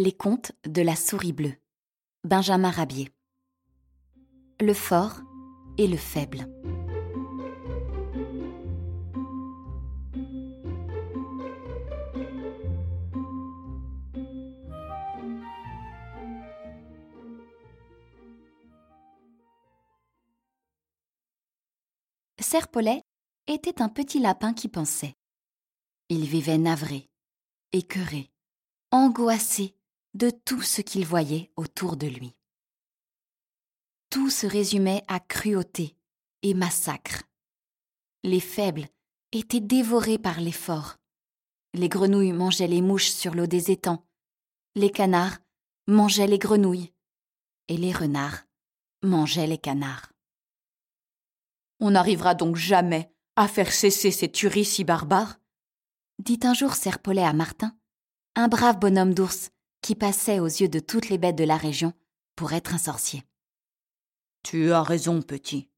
Les contes de la souris bleue. Benjamin Rabier. Le fort et le faible. Serpolet était un petit lapin qui pensait. Il vivait navré, écœuré, angoissé de tout ce qu'il voyait autour de lui. Tout se résumait à cruauté et massacre. Les faibles étaient dévorés par les forts. Les grenouilles mangeaient les mouches sur l'eau des étangs. Les canards mangeaient les grenouilles. Et les renards mangeaient les canards. On n'arrivera donc jamais à faire cesser ces tueries si barbares? Dit un jour Serpolet à Martin, un brave bonhomme d'ours qui passait aux yeux de toutes les bêtes de la région pour être un sorcier. Tu as raison, petit.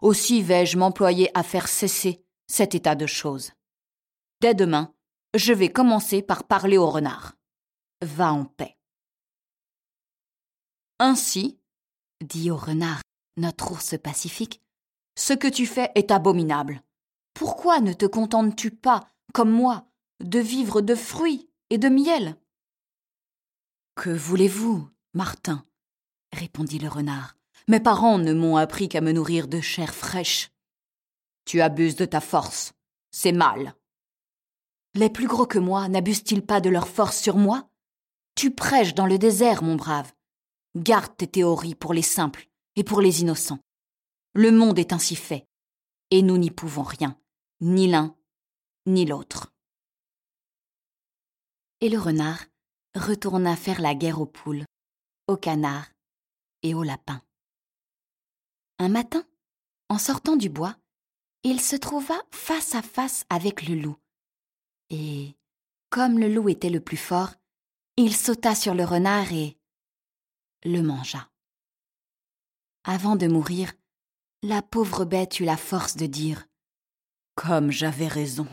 Aussi vais-je m'employer à faire cesser cet état de choses. Dès demain, je vais commencer par parler au renard. Va en paix. Ainsi, dit au renard notre ours pacifique, ce que tu fais est abominable. Pourquoi ne te contentes-tu pas, comme moi, de vivre de fruits et de miel? Que voulez-vous, Martin? répondit le renard. Mes parents ne m'ont appris qu'à me nourrir de chair fraîche. Tu abuses de ta force. C'est mal. Les plus gros que moi n'abusent-ils pas de leur force sur moi? Tu prêches dans le désert, mon brave. Garde tes théories pour les simples et pour les innocents. Le monde est ainsi fait, et nous n'y pouvons rien, ni l'un, ni l'autre. Et le renard retourna faire la guerre aux poules, aux canards et aux lapins. Un matin, en sortant du bois, il se trouva face à face avec le loup. Et, comme le loup était le plus fort, il sauta sur le renard et le mangea. Avant de mourir, la pauvre bête eut la force de dire Comme j'avais raison.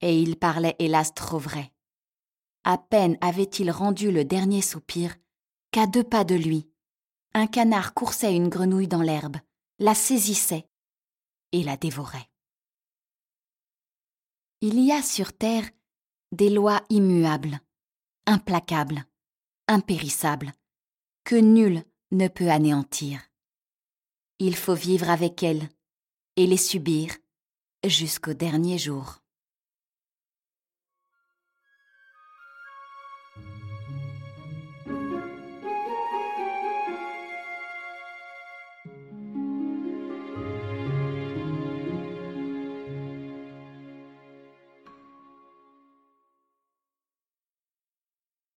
Et il parlait hélas trop vrai. À peine avait-il rendu le dernier soupir qu'à deux pas de lui, un canard coursait une grenouille dans l'herbe, la saisissait et la dévorait. Il y a sur terre des lois immuables, implacables, impérissables, que nul ne peut anéantir. Il faut vivre avec elles et les subir jusqu'au dernier jour.